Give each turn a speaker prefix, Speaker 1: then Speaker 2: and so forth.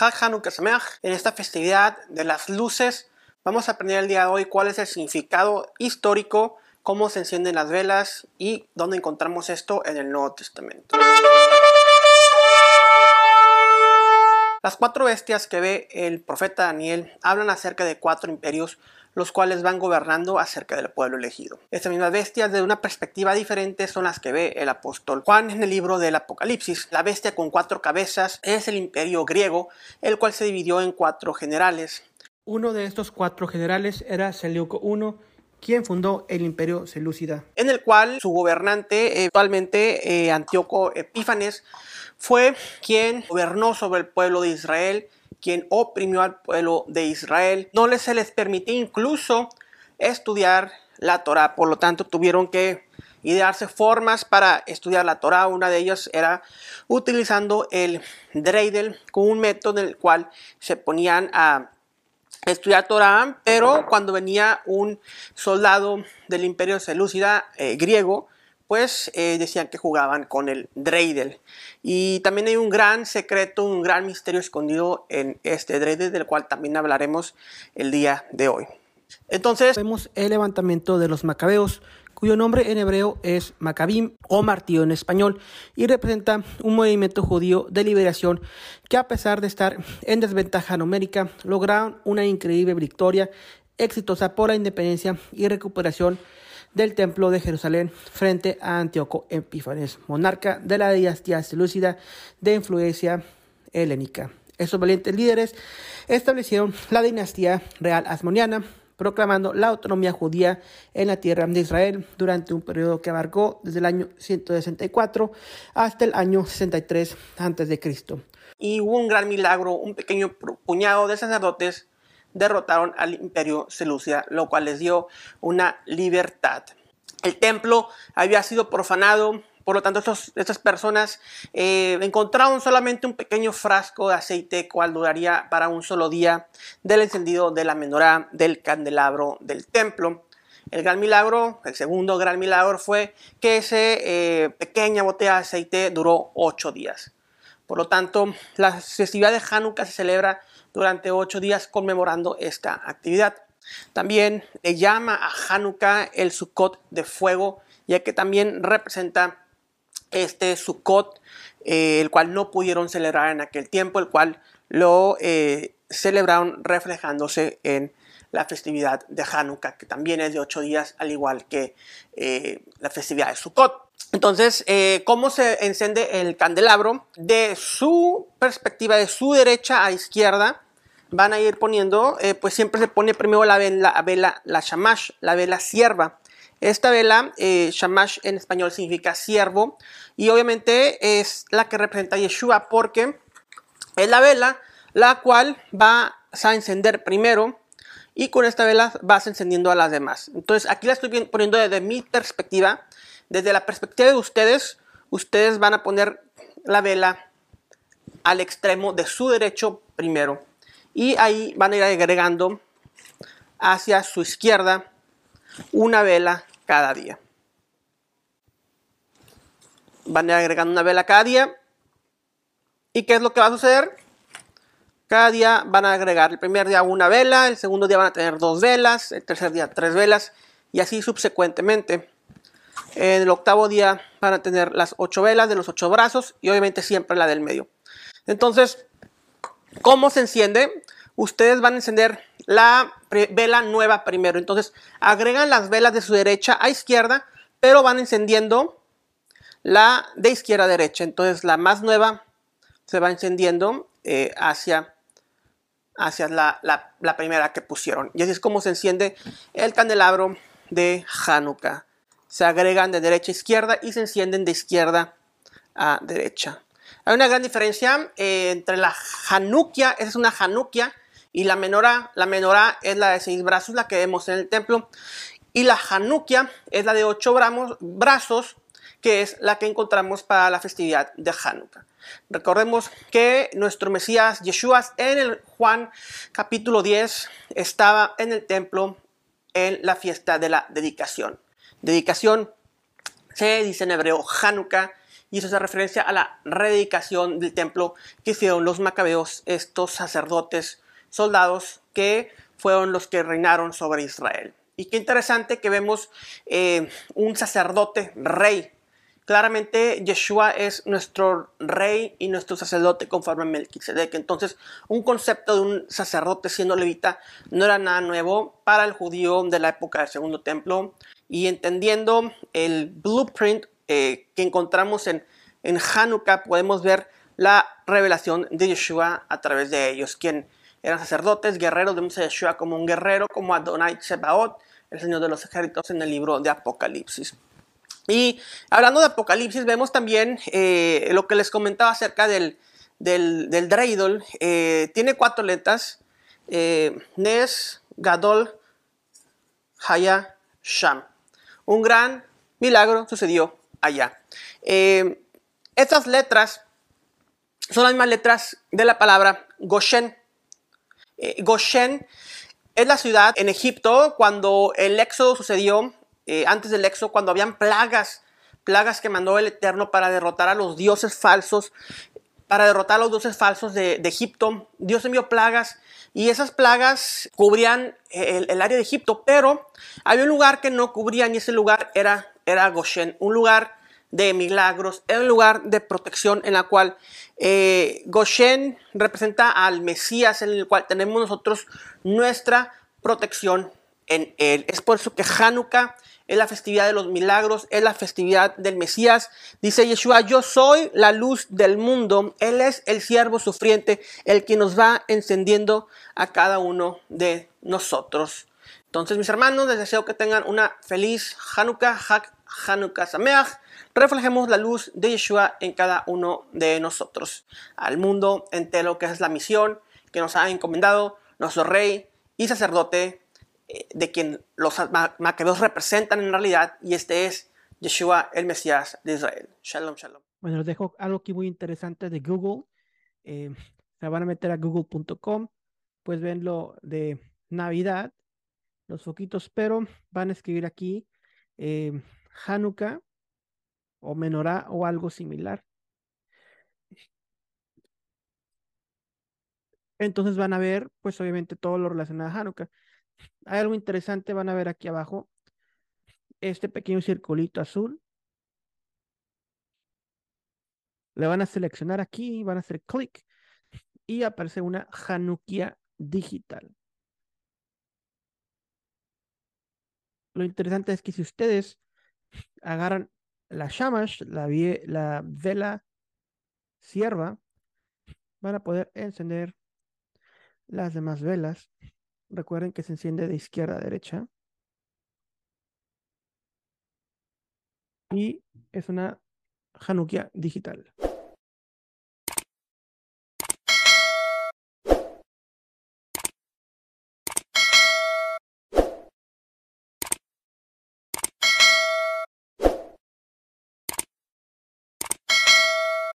Speaker 1: Hag Hanukkah. En esta festividad de las luces vamos a aprender el día de hoy cuál es el significado histórico, cómo se encienden las velas y dónde encontramos esto en el Nuevo Testamento. Las cuatro bestias que ve el profeta Daniel hablan acerca de cuatro imperios los cuales van gobernando acerca del pueblo elegido. Estas mismas bestias, de una perspectiva diferente, son las que ve el apóstol Juan en el libro del Apocalipsis. La bestia con cuatro cabezas es el imperio griego, el cual se dividió en cuatro generales. Uno de estos cuatro generales era Seleuco I, quien fundó el imperio selúcida, en el cual su gobernante, actualmente eh, Antíoco Epífanes, fue quien gobernó sobre el pueblo de Israel quien oprimió al pueblo de Israel. No les se les permitió incluso estudiar la Torah, por lo tanto tuvieron que idearse formas para estudiar la Torah. Una de ellas era utilizando el dreidel con un método en el cual se ponían a estudiar Torah, pero cuando venía un soldado del imperio selúcida eh, griego, pues eh, decían que jugaban con el dreidel. Y también hay un gran secreto, un gran misterio escondido en este dreidel, del cual también hablaremos el día de hoy. Entonces vemos el levantamiento de los macabeos, cuyo nombre en hebreo es Macabim o martillo en español, y representa un movimiento judío de liberación que a pesar de estar en desventaja numérica, lograron una increíble victoria exitosa por la independencia y recuperación del Templo de Jerusalén frente a Antíoco Epífanes, monarca de la dinastía selúcida de influencia helénica. Estos valientes líderes establecieron la dinastía real asmoniana, proclamando la autonomía judía en la tierra de Israel durante un periodo que abarcó desde el año 164 hasta el año 63 a.C. Y hubo un gran milagro, un pequeño puñado de sacerdotes derrotaron al imperio Seleucia, lo cual les dio una libertad. El templo había sido profanado, por lo tanto estas personas eh, encontraron solamente un pequeño frasco de aceite, cual duraría para un solo día del encendido de la menorá del candelabro del templo. El gran milagro, el segundo gran milagro fue que esa eh, pequeña botella de aceite duró ocho días. Por lo tanto, la festividad de Hanukkah se celebra durante ocho días conmemorando esta actividad. También le llama a Hanukkah el Sukkot de fuego, ya que también representa este Sukkot, eh, el cual no pudieron celebrar en aquel tiempo, el cual lo eh, celebraron reflejándose en la festividad de Hanukkah, que también es de ocho días, al igual que eh, la festividad de Sukkot. Entonces, ¿cómo se enciende el candelabro? De su perspectiva, de su derecha a izquierda, van a ir poniendo, pues siempre se pone primero la vela, vela, la shamash, la vela sierva. Esta vela, eh, shamash en español significa siervo, y obviamente es la que representa a Yeshua, porque es la vela la cual va a encender primero, y con esta vela vas encendiendo a las demás. Entonces aquí la estoy poniendo desde mi perspectiva, desde la perspectiva de ustedes, ustedes van a poner la vela al extremo de su derecho primero y ahí van a ir agregando hacia su izquierda una vela cada día. Van a ir agregando una vela cada día. ¿Y qué es lo que va a suceder? Cada día van a agregar el primer día una vela, el segundo día van a tener dos velas, el tercer día tres velas y así subsecuentemente. En el octavo día van a tener las ocho velas de los ocho brazos y obviamente siempre la del medio. Entonces, ¿Cómo se enciende? Ustedes van a encender la vela nueva primero. Entonces, agregan las velas de su derecha a izquierda, pero van encendiendo la de izquierda a derecha. Entonces, la más nueva se va encendiendo eh, hacia, hacia la, la, primera que pusieron. Y así es como se enciende el candelabro de Hanukkah. Se agregan de derecha a izquierda y se encienden de izquierda a derecha. Hay una gran diferencia eh, entre la Hanukia, esa es una Hanukia, y la menorá. La menorá es la de seis brazos, la que vemos en el templo. Y la Hanukia es la de ocho brazos, que es la que encontramos para la festividad de Hanukkah. Recordemos que nuestro Mesías Yeshua en el Juan capítulo 10 estaba en el templo en la fiesta de la dedicación. Dedicación se dice en hebreo Hanukkah y eso hace referencia a la rededicación del templo que hicieron los macabeos, estos sacerdotes, soldados que fueron los que reinaron sobre Israel. Y qué interesante que vemos eh, un sacerdote rey. Claramente Yeshua es nuestro rey y nuestro sacerdote conforme a Melquisedec. Entonces, un concepto de un sacerdote siendo levita no era nada nuevo para el judío de la época del Segundo Templo. Y entendiendo el blueprint eh, que encontramos en, en Hanukkah, podemos ver la revelación de Yeshua a través de ellos, quien eran sacerdotes, guerreros, vemos a Yeshua como un guerrero, como Adonai Tsebaot, el Señor de los ejércitos en el libro de Apocalipsis. Y hablando de Apocalipsis, vemos también eh, lo que les comentaba acerca del, del, del Dreidol. Eh, tiene cuatro letras, eh, Nes, Gadol, Haya, Sham. Un gran milagro sucedió allá. estas letras son las mismas letras de la palabra Goshen. Goshen es la ciudad en Egipto cuando el éxodo sucedió, eh, antes del éxodo, cuando habían plagas, plagas que mandó el Eterno para derrotar a los dioses falsos, para derrotar a los dioses falsos de, Egipto. Dios envió plagas y esas plagas cubrían el, área de Egipto, pero había un lugar que no cubrían y ese lugar era, era Goshen, un lugar de milagros, era un lugar de protección en la cual eh, Goshen representa al Mesías en el cual tenemos nosotros nuestra protección en él. Es por eso que Hanukkah es la festividad de los milagros, es la festividad del Mesías. Dice Yeshua, yo soy la luz del mundo. Él es el siervo sufriente, el que nos va encendiendo a cada uno de nosotros. Entonces, mis hermanos, les deseo que tengan una feliz Hanukkah, Hak Hanukkah Sameach. Reflejemos la luz de Yeshua en cada uno de nosotros, al mundo entero, que es la misión que nos ha encomendado nuestro rey y sacerdote, eh, de quien los macabeos representan en realidad, y este es Yeshua, el Mesías de Israel. Shalom, shalom.
Speaker 2: Bueno, les dejo algo aquí muy interesante de Google. Eh, se van a meter a google.com, pues ven lo de Navidad, los foquitos, pero van a escribir aquí eh, Hanukkah o Menorá o algo similar. Entonces van a ver, pues obviamente todo lo relacionado a Hanukkah. Hay algo interesante, van a ver aquí abajo este pequeño circulito azul. Le van a seleccionar aquí, van a hacer clic y aparece una Hanukkah digital. Lo interesante es que si ustedes agarran la shamash, la, la vela sierva, van a poder encender las demás velas. Recuerden que se enciende de izquierda a derecha. Y es una Hanukkah digital.